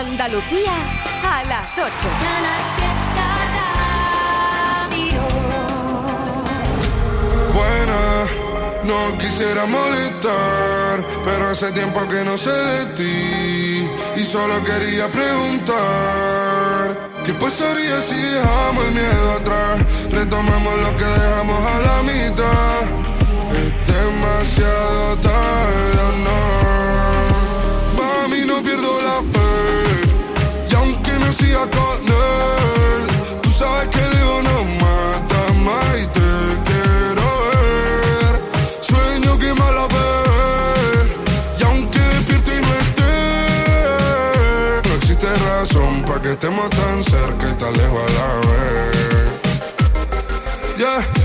Andalucía a las 8. Buena, no quisiera molestar, pero hace tiempo que no sé de ti y solo quería preguntar. ¿Qué pasaría si dejamos el miedo atrás? Retomamos lo que dejamos a la mitad. Es demasiado tarde, no. Siga con él, tú sabes que el ego no mata más y te quiero ver. Sueño que mala vez. Y aunque despierto y no esté, no existe razón para que estemos tan cerca y tan lejos a la vez.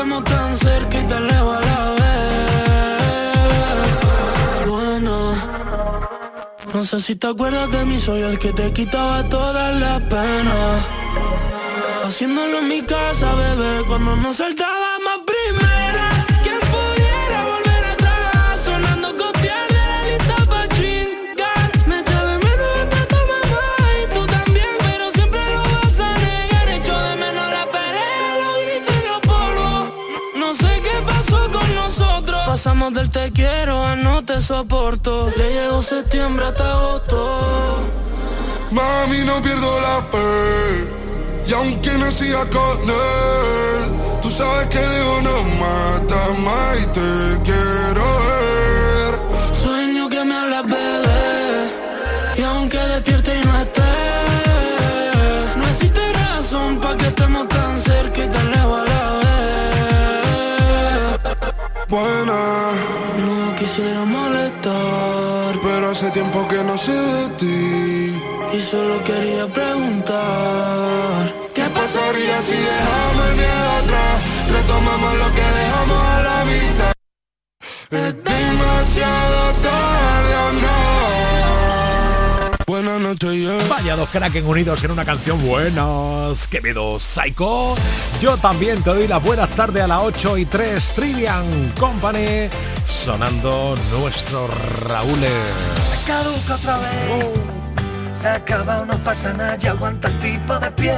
estemos tan cerca y tan lejos a la vez. Bueno. No sé si te acuerdas de mí, soy el que te quitaba todas las penas. Haciéndolo en mi casa, bebé, cuando nos saltábamos Pasamos del te quiero a no te soporto. Le llegó septiembre hasta agosto. Mami, no pierdo la fe. Y aunque no siga con él, tú sabes que el ego no mata más y te quiero ver. Sueño que me hablas, bebé. Y aunque despierte y no esté, no existe razón para que estemos tan cerca y tan lejos a la vez. Buena, quisiera molestar, pero hace tiempo que no sé de ti. y solo quería preguntar. ¿Qué pasaría si dejamos el miedo atrás? Retomamos lo que dejamos a la mitad. Es demasiado tarde no. Buenas noches, yeah. Vaya dos Kraken unidos en una canción buenas. Quevedo Psycho. Yo también te doy las buenas tardes a las 8 y 3. Trivian Company. Sonando nuestro Raúl. caduca otra vez. Se acaba, no pasa nada, ya aguanta el tipo de pie.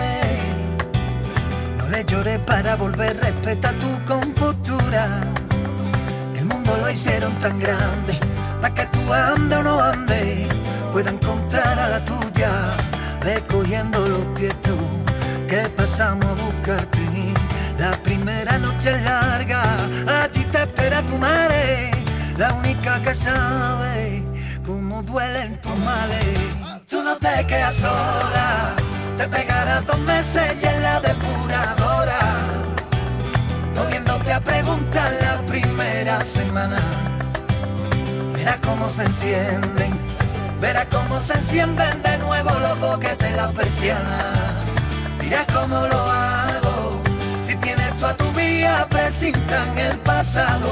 No le llores para volver, respeta tu compostura. El mundo lo hicieron tan grande, para que tú ande o no ande, pueda encontrar a la tuya, recogiendo los tiestos que pasamos a buscarte. La primera noche es larga, allí te espera tu madre, la única que sabe cómo duelen tus males. Tú no te quedas sola, te pegarás dos meses y en la depuradora, no viéndote a preguntar la primera semana. Verás cómo se encienden, verás cómo se encienden de nuevo los boquetes las persianas. Dirás cómo lo hago, si tienes tú a tu vía, presintan el pasado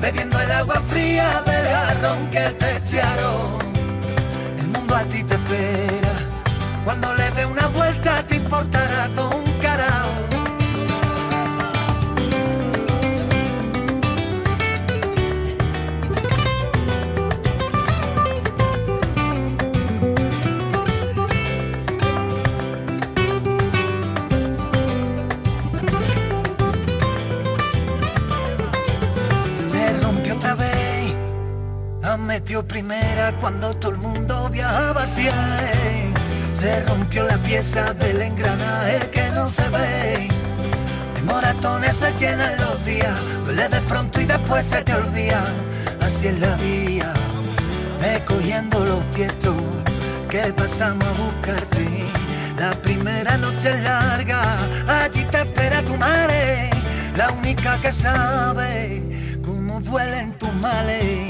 bebiendo el agua fría del jarrón que te echaron. El mundo a ti te espera, cuando le dé una vuelta te importará todo metió primera cuando todo el mundo viajaba hacia él. Se rompió la pieza del engranaje que no se ve. De moratones se llenan los días, duele de pronto y después se te olvida. Así es la vía, ve cogiendo los tiestos que pasamos a buscarte. La primera noche es larga, allí te espera tu madre, la única que sabe cómo duelen tus males.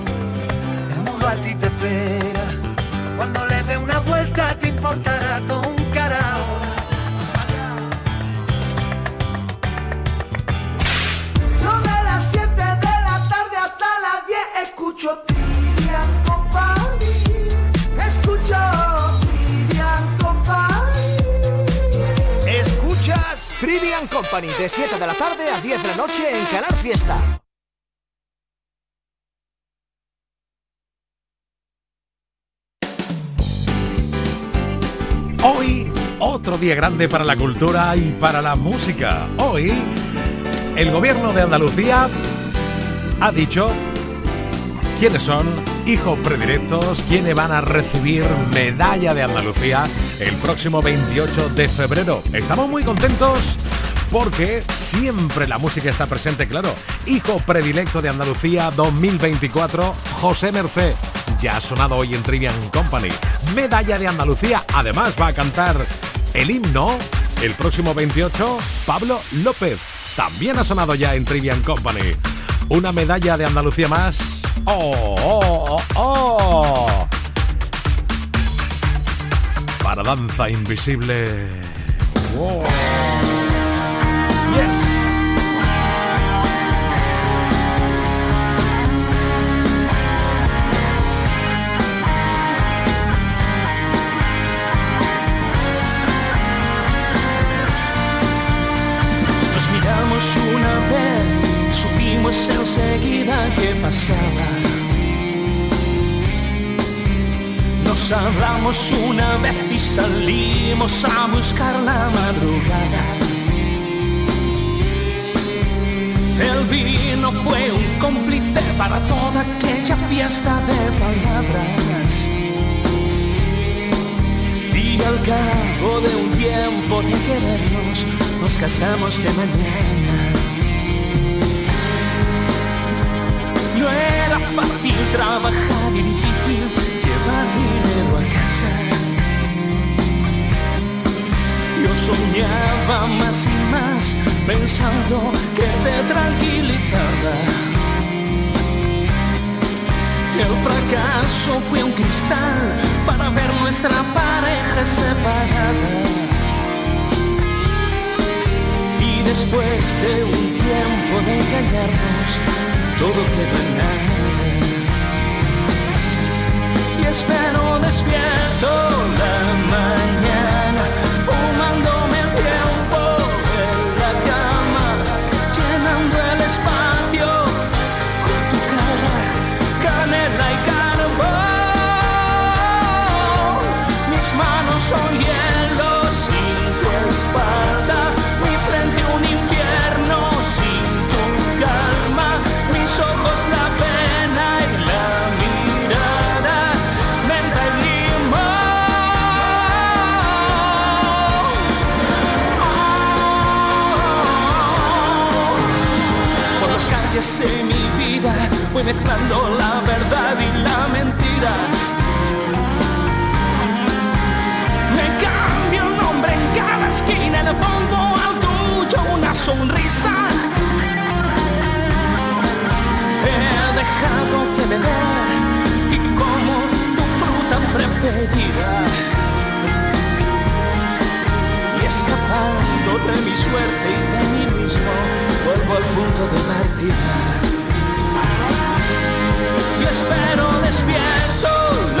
A ti te espera. Cuando le dé una vuelta te importará todo un carajo. Escucho Trivian Company. Escucho Trivian Company. Escuchas Trivian Company de 7 de la tarde a 10 de la noche en Canal Fiesta. Hoy, otro día grande para la cultura y para la música. Hoy, el gobierno de Andalucía ha dicho quiénes son hijos predilectos, quiénes van a recibir medalla de Andalucía el próximo 28 de febrero. Estamos muy contentos porque siempre la música está presente, claro. Hijo predilecto de Andalucía 2024, José Mercé. Ya ha sonado hoy en Trivian Company. Medalla de Andalucía, además va a cantar el himno el próximo 28, Pablo López. También ha sonado ya en Trivian Company. Una medalla de Andalucía más Oh, oh, oh, oh. Para danza invisible. Enseguida que pasaba. Nos hablamos una vez y salimos a buscar la madrugada. El vino fue un cómplice para toda aquella fiesta de palabras. Y al cabo de un tiempo de querernos, nos casamos de mañana. Fácil trabajar y difícil dinero a casa. Yo soñaba más y más pensando que te tranquilizaba. El fracaso fue un cristal para ver nuestra pareja separada. Y después de un tiempo de engañarnos, todo quedó en nada espero despierto la mañana, fumándome mezclando la verdad y la mentira. Me cambio el nombre en cada esquina, le pongo al tuyo una sonrisa. He dejado de beber y como tu fruta preferida. Y escapando de mi suerte y de mí mismo, vuelvo al punto de partida espero despierto.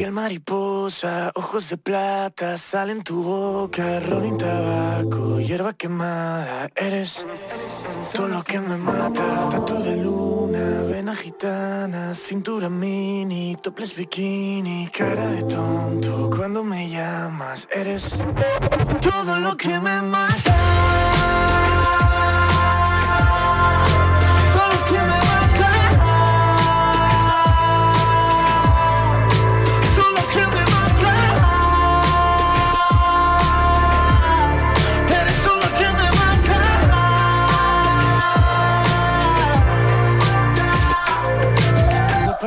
Piel mariposa, ojos de plata, sal en tu boca, ron y tabaco, hierba quemada, eres todo lo que me mata, tatu de luna, vena gitana, cintura mini, toples bikini, cara de tonto, cuando me llamas, eres todo lo que me mata.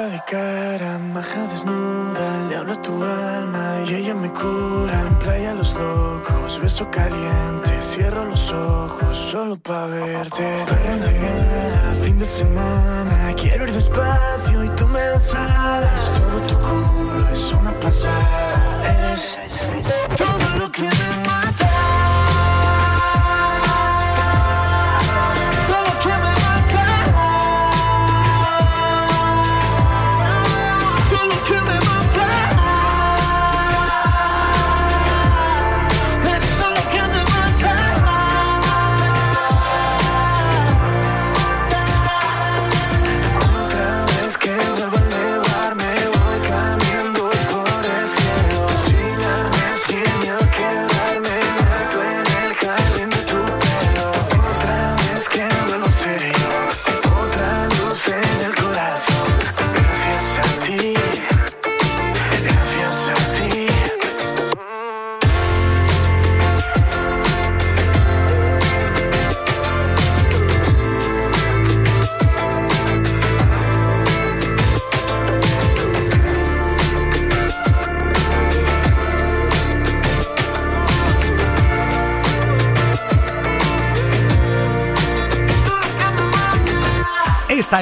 de cara, maja desnuda, le hablo a tu alma y ella me cura. En playa los locos, beso caliente, cierro los ojos solo pa' verte. Para la fin de semana, quiero ir despacio y tú me das alas. Todo tu culo es una pasada, eres todo lo que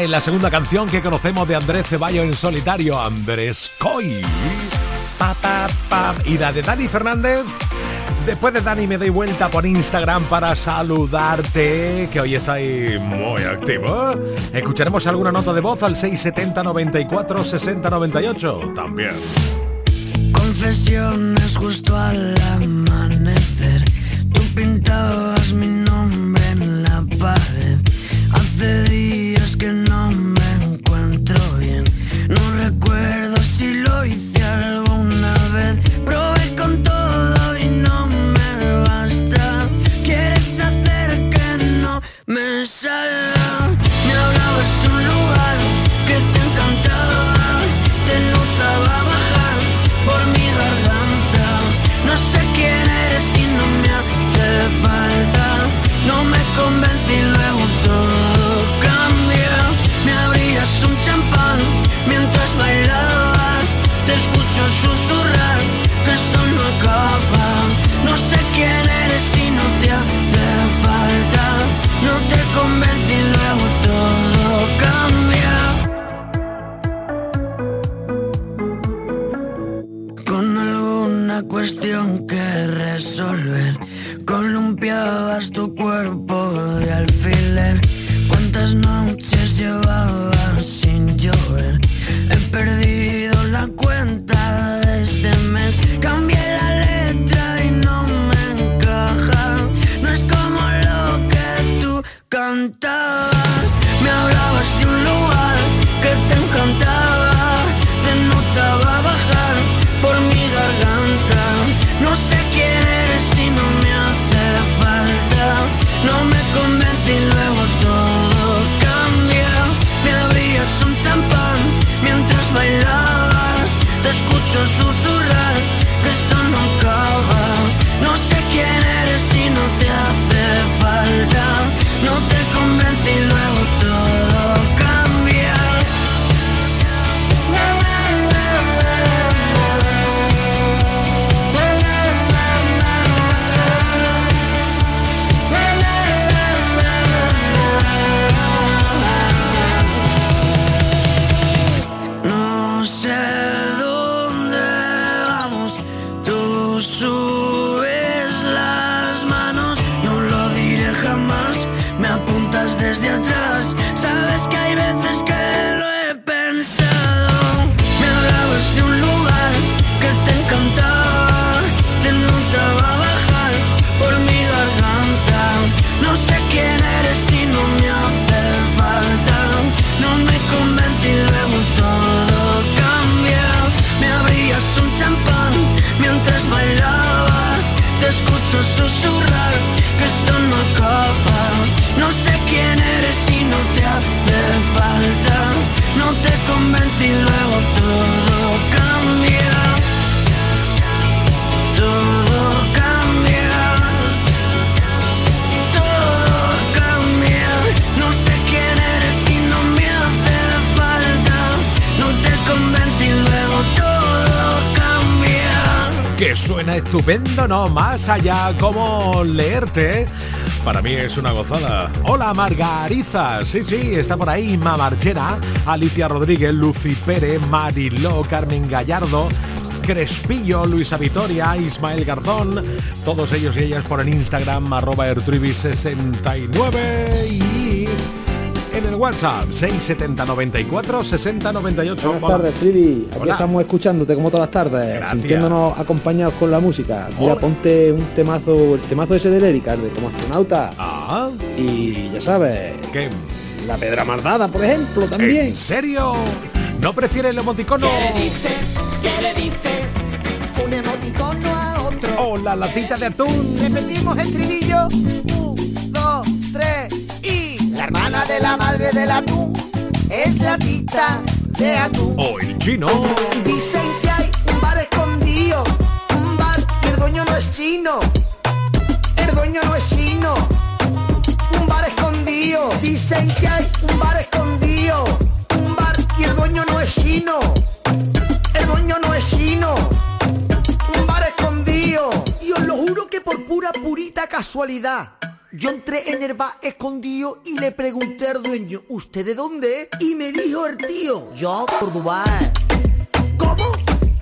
en la segunda canción que conocemos de Andrés Ceballos en solitario, Andrés Coy. Pa, pa, pa. Y la de Dani Fernández. Después de Dani me doy vuelta por Instagram para saludarte, que hoy estáis muy activo Escucharemos alguna nota de voz al 670 94 60 98 también. Confesiones justo al amanecer. Tú pintabas mi nombre en la pared. Hace estupendo, no, más allá, como leerte. Para mí es una gozada. Hola Margariza, sí, sí, está por ahí Inma Marchena, Alicia Rodríguez, Lucy Pérez, Mariló, Carmen Gallardo, Crespillo, Luisa Vitoria, Ismael Garzón, todos ellos y ellas por el Instagram arroba ertruibi69 y en el WhatsApp 670 94 60 98. Buenas tardes, Trivi. Aquí estamos escuchándote como todas las tardes, Gracias. sintiéndonos acompañados con la música. Mira, ponte un temazo, el temazo ese de Erika, el de como astronauta. Ah, Y ya sabes, ¿qué? la pedra mardada, por ejemplo, también. ¿En serio? ¿No prefiere el emoticono? ¿Qué le dice un emoticono a otro? O la latita de atún. Repetimos el trinillo. Un, dos, tres. La hermana de la madre del atún es la tita de atún. O el chino. Dicen que hay un bar escondido, un bar y el dueño no es chino. El dueño no es chino. Un bar escondido. Dicen que hay un bar escondido, un bar y el dueño no es chino. El dueño no es chino. Un bar escondido. Y os lo juro que por pura purita casualidad. Yo entré en el bar escondido y le pregunté al dueño, ¿usted de dónde? es?". Y me dijo el tío, yo, Córdoba. ¿Cómo?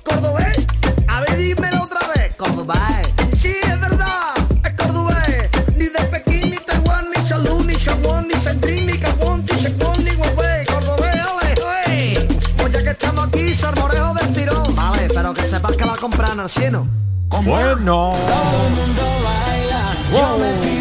¿Cordobés? A ver, dímelo otra vez. Cordobés. Sí, es verdad. Es cordobés. Ni de Pekín, ni Taiwán, ni Salud, ni Chaguán, ni Sandín, ni Gabón, ni Chacón, ni Huawei. Cordobés, ole, ole. Pues ya que estamos aquí, salmorejo del tirón. Vale, pero que sepas que la compran al cielo. Bueno. Todo el mundo baila, yo me pido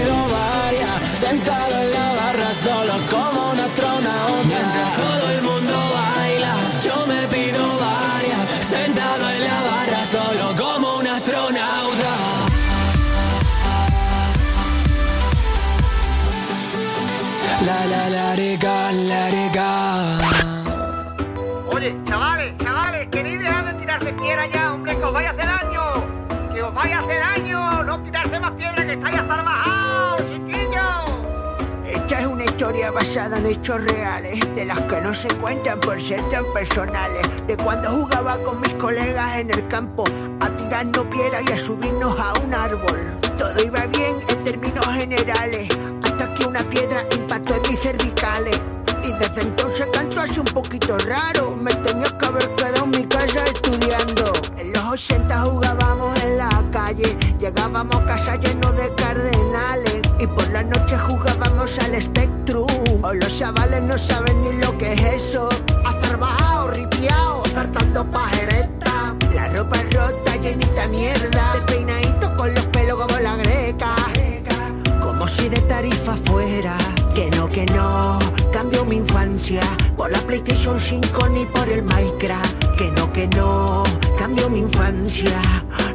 sentado en la barra solo como un astronauta. Todo el mundo baila, yo me pido varias, sentado en la barra solo como un astronauta. La la la rica, la rica. Oye, chavales, chavales, queréis dejar de tirarse piedra ya, hombre, que os vaya a hacer daño. Que os vaya a hacer daño. No tirarse más piedra que estáis hasta. Historia basada en hechos reales, de las que no se cuentan por ser tan personales. De cuando jugaba con mis colegas en el campo, a tirarnos piedra y a subirnos a un árbol. Todo iba bien en términos generales, hasta que una piedra impactó en mis cervicales. Y desde entonces canto así un poquito raro, me tenía que haber quedado en mi casa estudiando. En los 80 jugábamos en la calle, llegábamos a casa llenos de cardenales. Y por al Spectrum. O los chavales no saben ni lo que es eso. Azarbajado, ripiao, zartando pajereta. La ropa rota, llenita mierda. Despeinadito con los pelos como la greca. Como si de tarifa fuera. Que no, que no, cambio mi infancia por la PlayStation 5 ni por el Minecraft. Que no, que no, cambio mi infancia.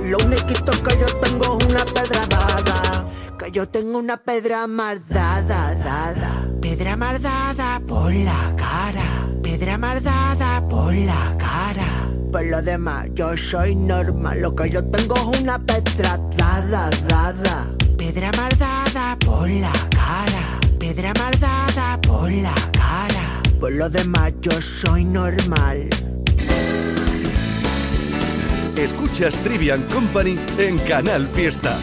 Lo único que yo tengo es una pedra dada. Yo tengo una pedra mardada, dada. Pedra mardada por la cara. Pedra mardada por la cara. Por lo demás, yo soy normal. Lo que yo tengo es una pedra dada, dada. Pedra mardada por la cara. Pedra mardada por la cara. Por lo demás, yo soy normal. Escuchas Trivian Company en Canal Fiesta.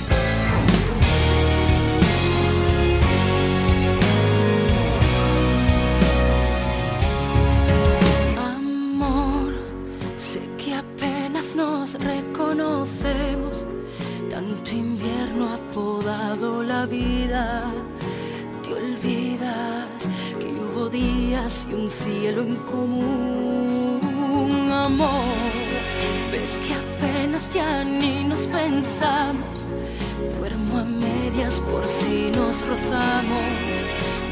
Por si nos rozamos.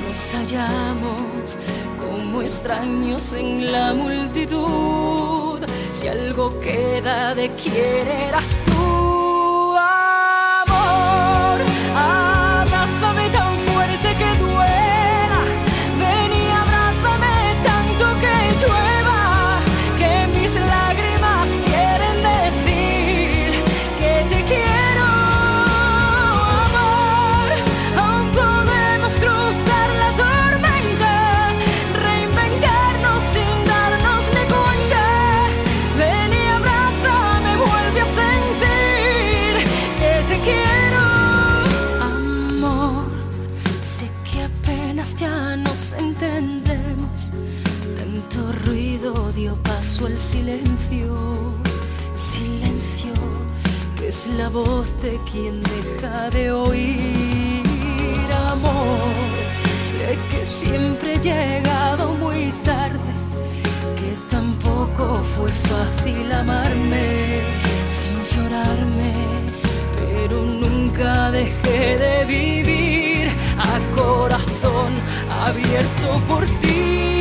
Nos hallamos como extraños en la multitud. Si algo queda de quién eras tú, el silencio, silencio, que es la voz de quien deja de oír amor. Sé que siempre he llegado muy tarde, que tampoco fue fácil amarme sin llorarme, pero nunca dejé de vivir a corazón abierto por ti.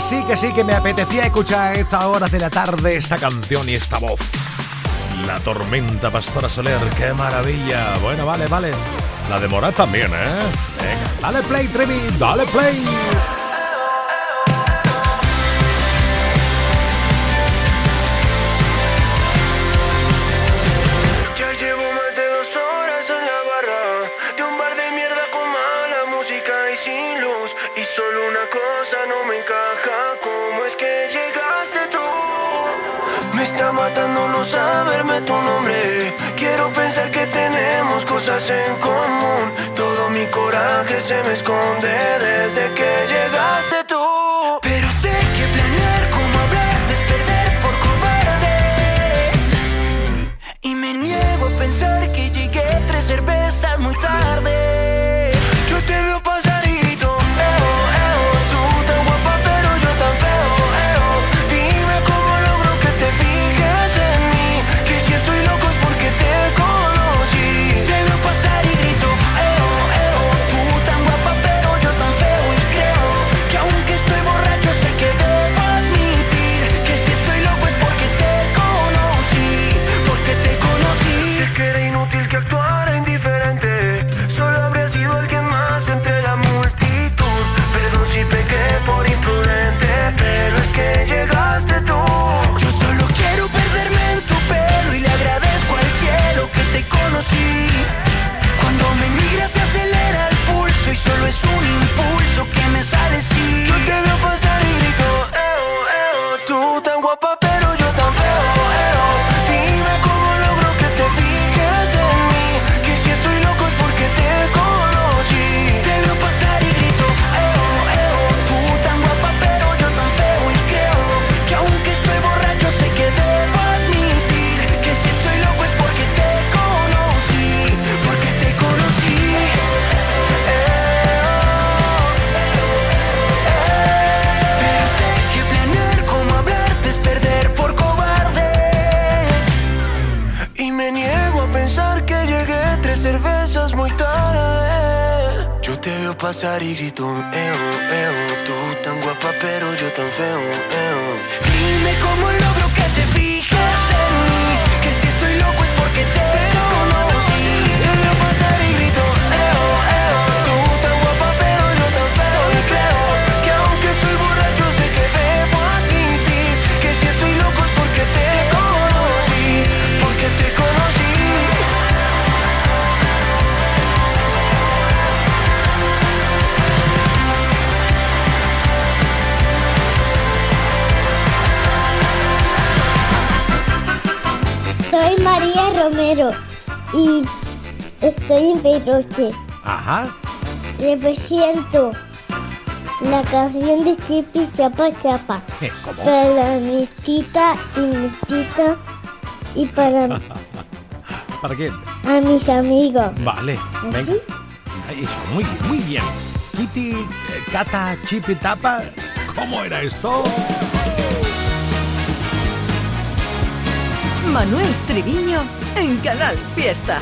sí, que sí, que me apetecía escuchar a esta hora de la tarde esta canción y esta voz. La tormenta, Pastora Soler, qué maravilla. Bueno, vale, vale. La de Morat también, ¿eh? Dale play, Trevi, dale play. que tenemos cosas en común. Todo mi coraje se me esconde desde que llegaste. Estoy en Pedroche. Ajá. Represento la canción de Chipi Chapa Chapa. ¿Cómo? Para mi tita y mi tita y para ¿Para qué? a mis amigos. Vale, venga. Ahí Eso, muy bien, muy bien. Kitty, eh, Cata, Chipi, Tapa. ¿Cómo era esto? Manuel Triviño en Canal Fiesta.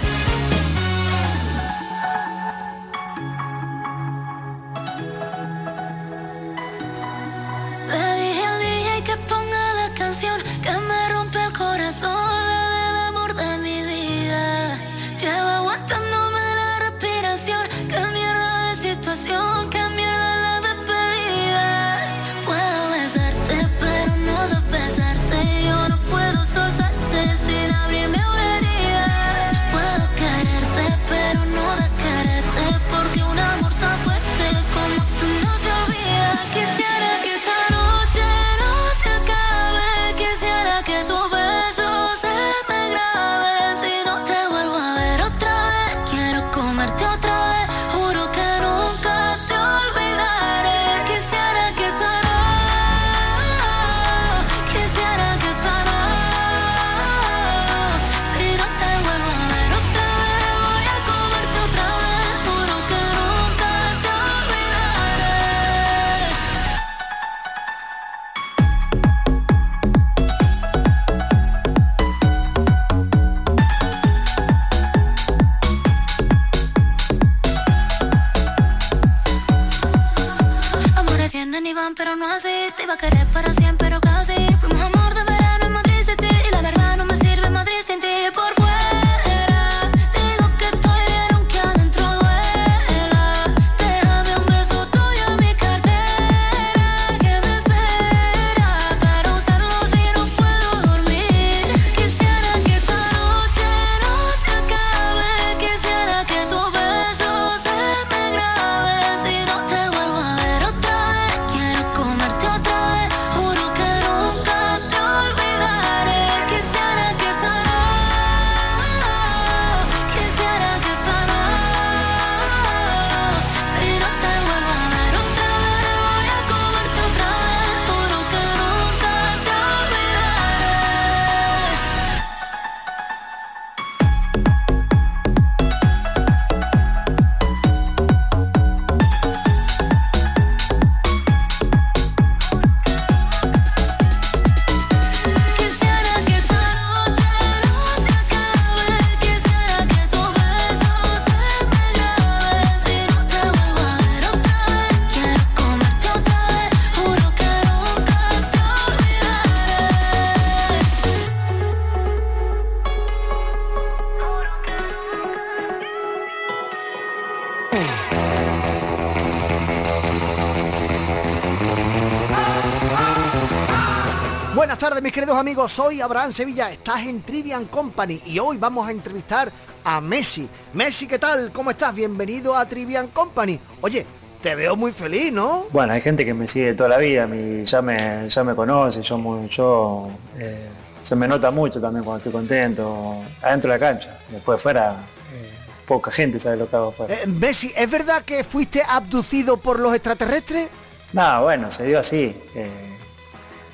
Amigos, soy Abraham Sevilla, estás en Trivian Company y hoy vamos a entrevistar a Messi. Messi, ¿qué tal? ¿Cómo estás? Bienvenido a Trivian Company. Oye, te veo muy feliz, ¿no? Bueno, hay gente que me sigue toda la vida, mi- ya, me, ya me conoce, yo, muy- yo eh, se me nota mucho también cuando estoy contento, adentro de la cancha. Después fuera, eh, poca gente sabe lo que hago fuera. Eh, Messi, ¿es verdad que fuiste abducido por los extraterrestres? No, bueno, se dio así. eh,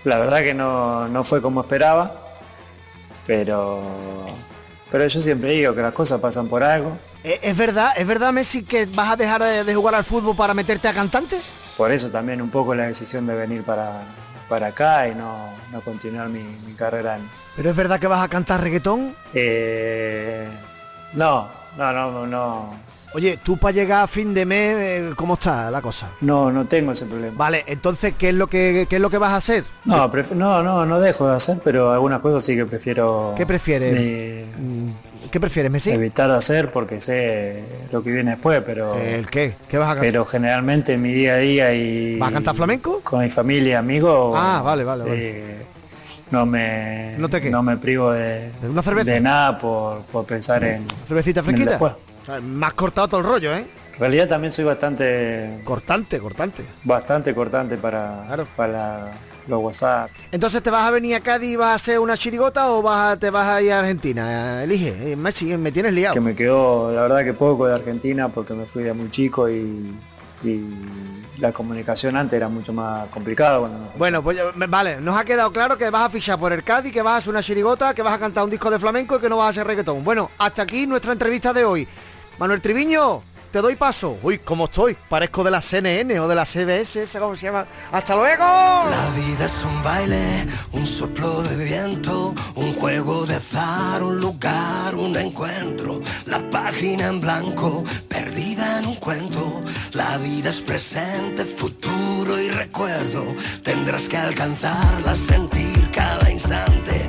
la verdad que no, no fue como esperaba, pero, pero yo siempre digo que las cosas pasan por algo. Eh, ¿Es verdad, es verdad Messi que vas a dejar de, jugar al fútbol para meterte a cantante? Por eso también un poco la decisión de venir para, para acá y no, no continuar mi, mi carrera en, ¿Pero es verdad que vas a cantar reggaetón? Eh, no, no, no, no. Oye, tú para llegar a fin de mes, eh, ¿cómo está la cosa? No, no tengo ese problema. Vale, entonces, ¿qué es lo que, qué es lo que vas a hacer? No, no, no, no dejo de hacer, pero algunas cosas sí que prefiero. ¿Qué prefieres? eh, ¿Qué prefieres, Messi? Evitar de hacer porque sé lo que viene después, pero. ¿El qué? ¿Qué vas a cantar? Pero generalmente en mi día a día y. ¿Vas a cantar flamenco? Con mi familia, amigos. Ah, vale, vale, vale. eh, no me. ¿No te? No me privo de. ¿De una cerveza? De nada por, por pensar en. ¿Cervecita fresquita? Me has cortado todo el rollo, ¿eh? En realidad también soy bastante. Cortante, cortante. Bastante cortante para, para, los WhatsApp. Entonces, ¿te vas a venir a Cádiz y vas a hacer una chirigota o vas a- te vas a ir a Argentina? Elige, eh, Messi, me tienes liado. Que me quedó, la verdad que poco de Argentina porque me fui de muy chico y, y la comunicación antes era mucho más complicada. Bueno, Bueno, pues vale, nos ha quedado claro que vas a fichar por el Cádiz, que vas a hacer una chirigota, que vas a cantar un disco de flamenco y que no vas a hacer reggaetón. Bueno, hasta aquí nuestra entrevista de hoy. Manuel Triviño, te doy paso. Uy, ¿cómo estoy? Parezco de la CNN o de la CBS, ¿esa ¿cómo se llama? ¡Hasta luego! La vida es un baile, un soplo de viento, un juego de azar, un lugar, un encuentro. La página en blanco, perdida en un cuento. La vida es presente, futuro y recuerdo. Tendrás que alcanzarla, sentir cada instante.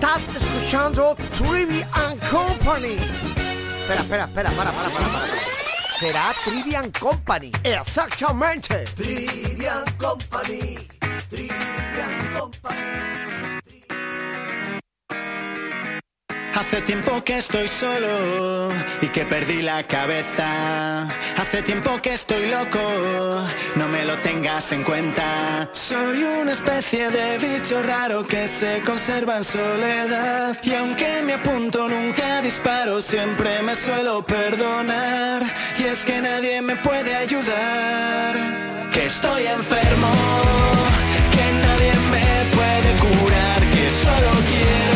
Estás escuchando Trivian Company. Espera, espera, espera, para, para, para, para. Será Trivian Company. Exactamente. Trivian Company, Trivian Company. Hace tiempo que estoy solo y que perdí la cabeza. Hace tiempo que estoy loco, no me lo tengas en cuenta. Soy una especie de bicho raro que se conserva en soledad. Y aunque me apunto, nunca disparo, siempre me suelo perdonar. Y es que nadie me puede ayudar. Que estoy enfermo, que nadie me puede curar, que solo quiero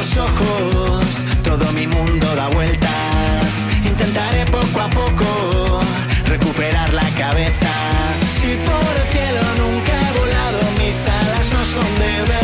los ojos, todo mi mundo da vueltas. Intentaré poco a poco recuperar la cabeza. Si por el cielo nunca he volado, mis alas no son de ver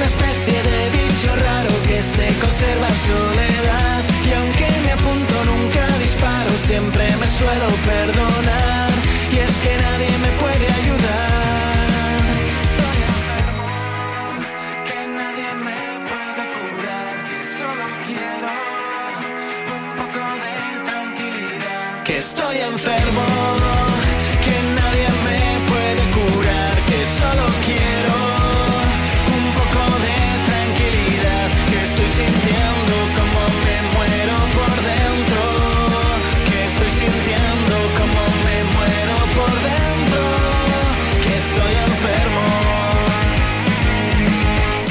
una especie de bicho raro que se conserva soledad. Y aunque me apunto nunca disparo, siempre me suelo perdonar. Y es que nadie me puede ayudar. Estoy enfermo, que nadie me puede curar, que solo quiero un poco de tranquilidad. Que estoy enfermo,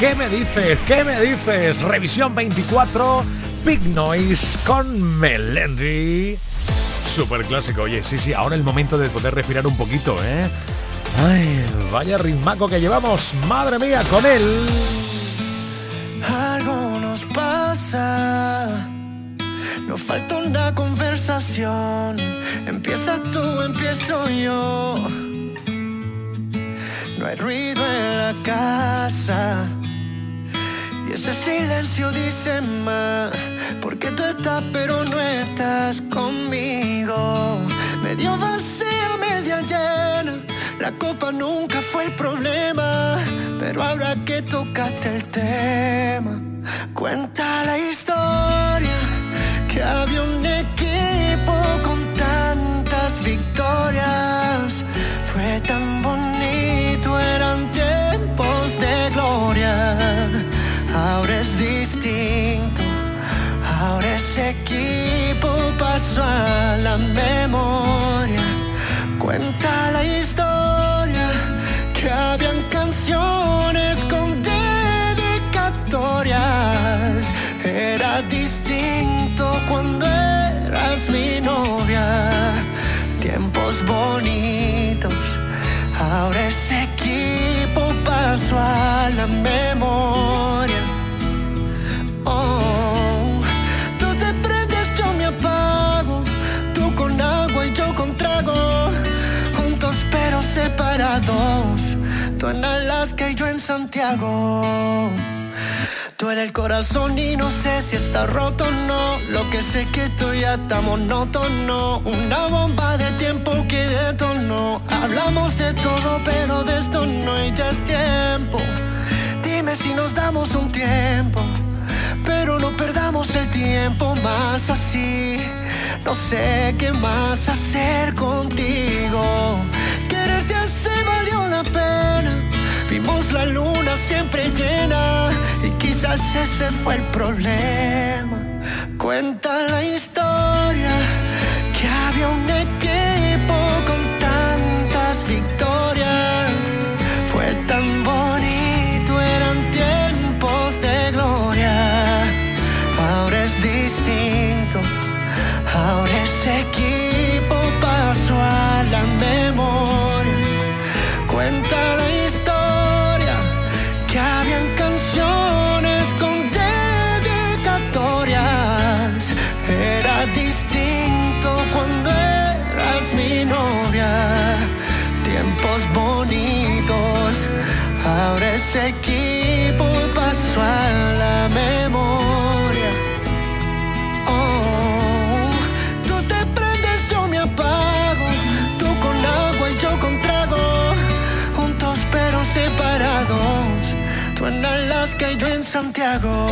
¿Qué me dices? ¿Qué me dices? Revisión 24, Big Noise con Melendi. Super clásico. Oye, sí, sí, ahora el momento de poder respirar un poquito, ¿eh? Ay, vaya ritmaco que llevamos, madre mía, con él. Algo nos pasa. Nos falta una conversación. Empieza tú, empiezo yo. No hay ruido en la casa. Y ese silencio dice más. Porque tú estás, pero no estás conmigo. Medio vacía, media llena. La copa nunca fue el problema. Pero ahora que tocaste el tema, cuenta la historia. Que había un Cuenta la historia que habían canciones con dedicatorias. Era distinto cuando eras mi novia. Tiempos bonitos. Ahora ese equipo pasó a Santiago. Tú en el corazón y no sé si está roto o no. Lo que sé que tú ya está monótono. Una bomba de tiempo que detonó. Hablamos de todo, pero de esto no y ya es tiempo. Dime si nos damos un tiempo. Pero no perdamos el tiempo más así. No sé qué más hacer contigo. Quererte así valió la pena. Vimos la luna siempre llena y quizás ese fue el problema. Cuenta la historia que había un Ese equipo pasó a la memoria. Oh, tú te prendes, yo me apago. Tú con agua y yo con trago. Juntos pero separados. Tú en Alaska y yo en Santiago.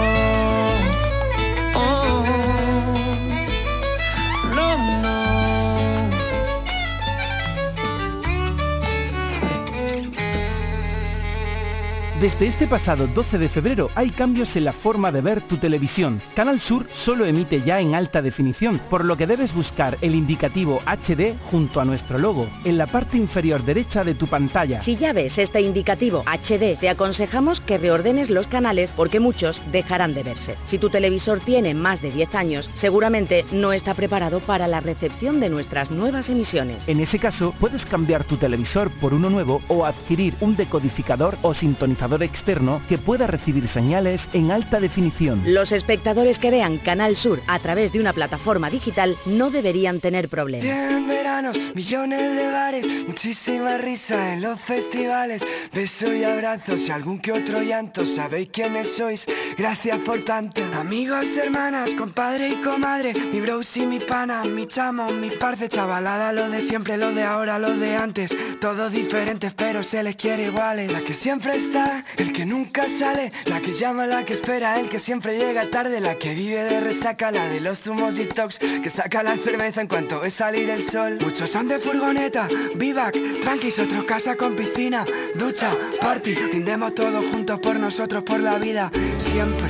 Desde este pasado 12 de febrero hay cambios en la forma de ver tu televisión. Canal Sur solo emite ya en alta definición, por lo que debes buscar el indicativo HD junto a nuestro logo, en la parte inferior derecha de tu pantalla. Si ya ves este indicativo HD, te aconsejamos que reordenes los canales porque muchos dejarán de verse. Si tu televisor tiene más de 10 años, seguramente no está preparado para la recepción de nuestras nuevas emisiones. En ese caso, puedes cambiar tu televisor por uno nuevo o adquirir un decodificador o sintonizador procesador externo que pueda recibir señales en alta definición. Los espectadores que vean Canal Sur a través de una plataforma digital no deberían tener problemas. Cien veranos, millones de bares, muchísima risa en los festivales, besos y abrazos y algún que otro llanto. Sabéis quiénes sois, gracias por tanto. Amigos, hermanas, compadre y comadre, mi bros y mi pana, mi chamo, mi parce, chavalada, lo de siempre, lo de ahora, lo de antes. Todos diferentes, pero se les quiere iguales. La que siempre está, el que nunca sale, la que llama, la que espera, el que siempre llega tarde, la que vive de resaca, la de los zumos detox, que saca la cerveza en cuanto ve salir el sol. Muchos son de furgoneta, vivac, tranquis, otros casa con piscina, ducha, party, brindemos todos juntos por nosotros, por la vida, siempre.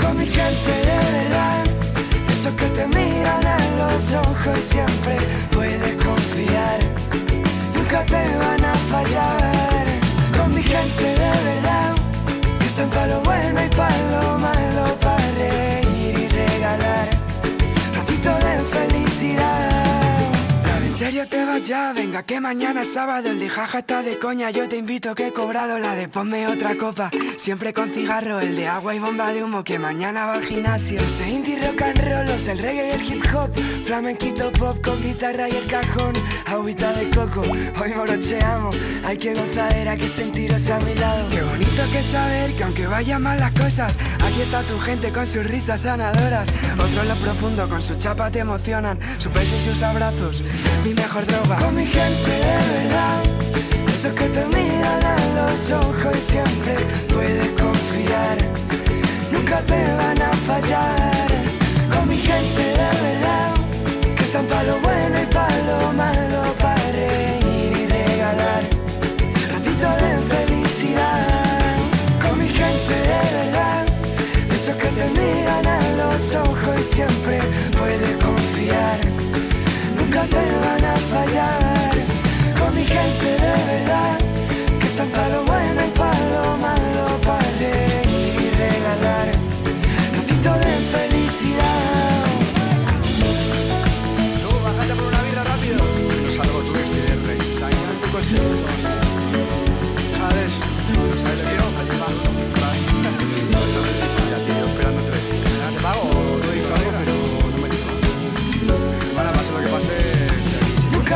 Con mi gente de verdad, esos que te miran a los ojos y siempre puedes confiar, nunca te van a fallar. Están para ya? Venga que mañana es sábado. El de jaja está de coña. Yo te invito que he cobrado la de ponme otra copa. Siempre con cigarro El de agua y bomba de humo Que mañana va al gimnasio. De indie rock and roll Los del reggae y el hip hop. Flamenquito pop con guitarra y el cajón. Agüita de coco Hoy morocheamos. Hay que gozadera que sentiros a mi lado. Qué bonito que saber que aunque vayan mal las cosas Aquí está tu gente con sus risas sanadoras. Otros lo profundo con su chapa te emocionan. Su peso y sus abrazos Mi mejor droga Con mi gente de verdad. Esos que te miran a los ojos y siempre puedes confiar. Nunca te van a fallar. Con mi gente de verdad. Que están para lo bueno y para lo malo Para reír y regalar. Ratito de felicidad. Con mi gente de verdad. Esos que te miran a los ojos y siempre puedes te van a fallar. Con mi gente de verdad Que están para lo bueno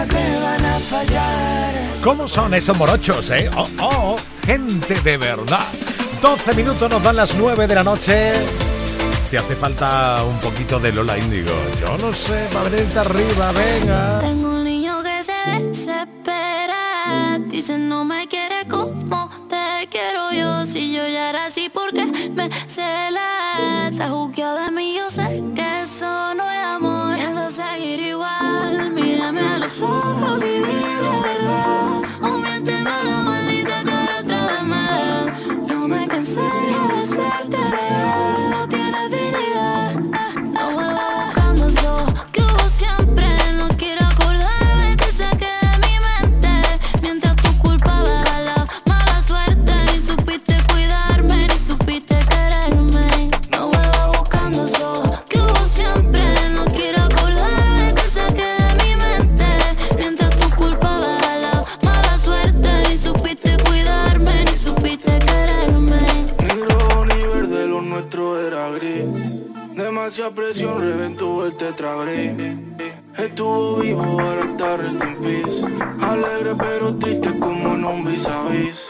te van a fallar ¿Cómo son estos morochos, eh? Oh, oh, gente de verdad. 12 minutos nos dan las 9 de la noche. Te hace falta un poquito de Lola Índigo. Yo no sé, va a venirte arriba, venga. Tengo un niño que se desespera. Dice no me quiere como te quiero yo. Si yo ya era así, porque me cela? Está juqueado de mí, yo sé Estuvo vivo, ahora está rest in. Alegre pero triste como en un vis a vis.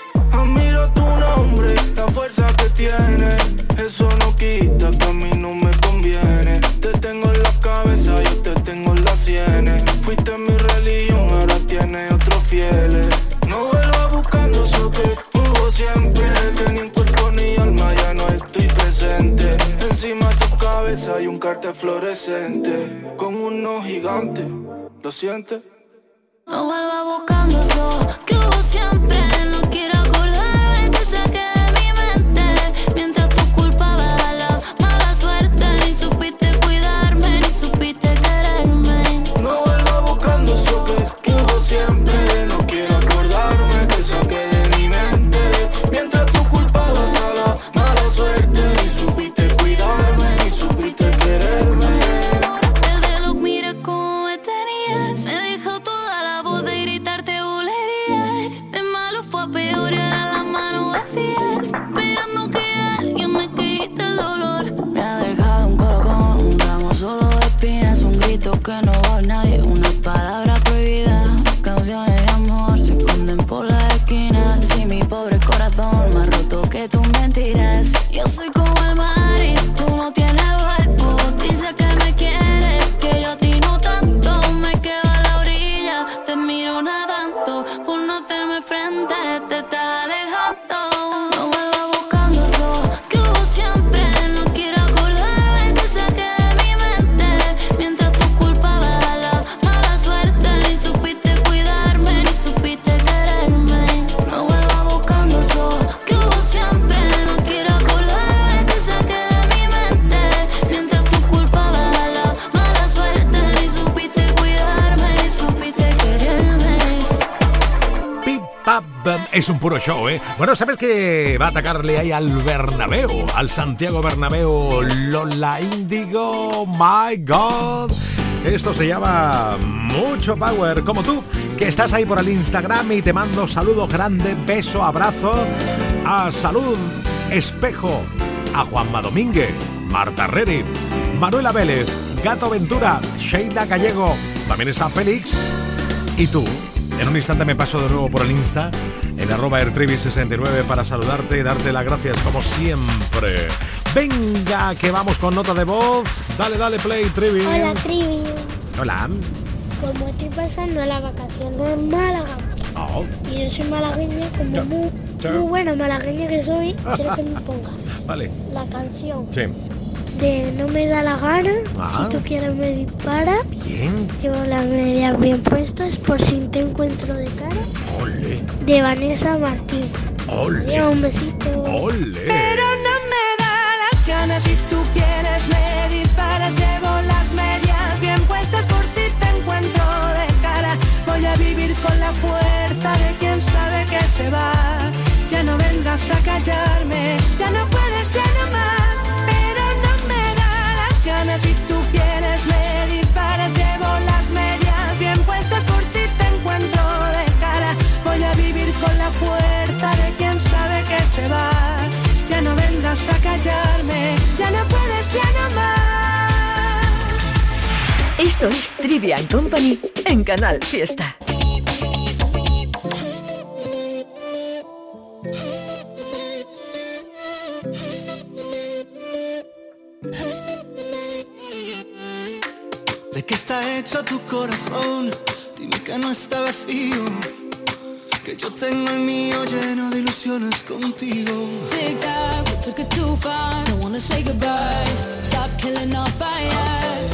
Unos gigantes, ¿lo sientes? No vuelva buscando eso que hubo siempre. Puro show, ¿eh? Bueno, ¿sabes que va a atacarle ahí al Bernabéu? Al Santiago Bernabéu, Lola Índigo, my God. Esto se llama Mucho Power, como tú, que estás ahí por el Instagram y te mando saludo grande, beso, abrazo a Salud Espejo, a Juanma Domínguez, Marta Reri, Manuela Vélez, Gato Ventura, Sheila Gallego, también está Félix y tú. En un instante me paso de nuevo por el Insta, en arroba airtrivi69 para saludarte y darte las gracias como siempre. Venga, que vamos con nota de voz. Dale, dale, play, Trivi. Hola, Trivi. Hola. Como estoy pasando las vacaciones en Málaga Oh, y yo soy malagueña, como muy, sí. muy buena malagueña que soy, quiero que me pongas vale. la canción Sí. De No me da la gana, Ajá. si tú quieres me dispara, Bien. llevo las medias bien puestas por si te encuentro de cara, Ole. de Vanessa Martín. Ole. Un besito. Ole. Pero no me da las ganas si tú quieres me disparas Llevo las medias bien puestas por si te encuentro de cara Voy a vivir con la fuerza de quien sabe que se va Ya no vengas a callarme, ya no Esto es Trivia Company en Canal Fiesta. ¿De qué está hecho tu corazón? Dime que no está vacío. Que yo tengo el mío lleno de ilusiones contigo. Tic tac, we took it too far. Don't wanna say goodbye. Stop killing our fire.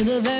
To the very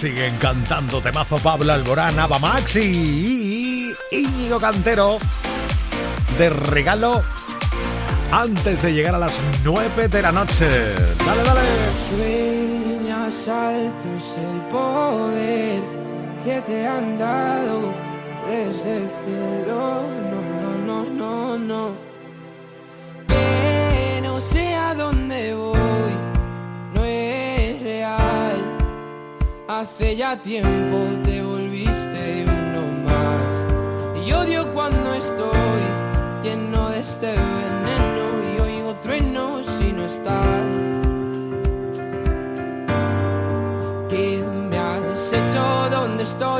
siguen cantando temazo Pablo Alborán, Ava Maxi y Íñigo Cantero de regalo antes de llegar a las 9 de la noche. Dale, dale. Sueñas alto es el poder que te han dado desde el cielo. No, no, no, no, no. No sé a dónde voy, no es real. Hace ya tiempo te volviste uno más. Y odio cuando estoy lleno de este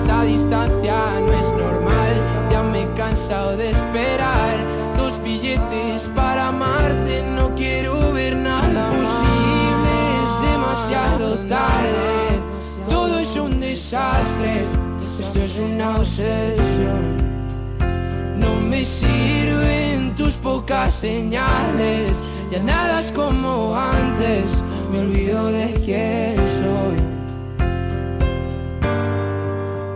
Esta distancia no es normal, ya me he cansado de esperar. Dos billetes para amarte, no quiero ver nada posible, es demasiado tarde. Todo es un desastre, esto es una obsesión. No me sirven tus pocas señales, ya nada es como antes, me olvido de quién soy.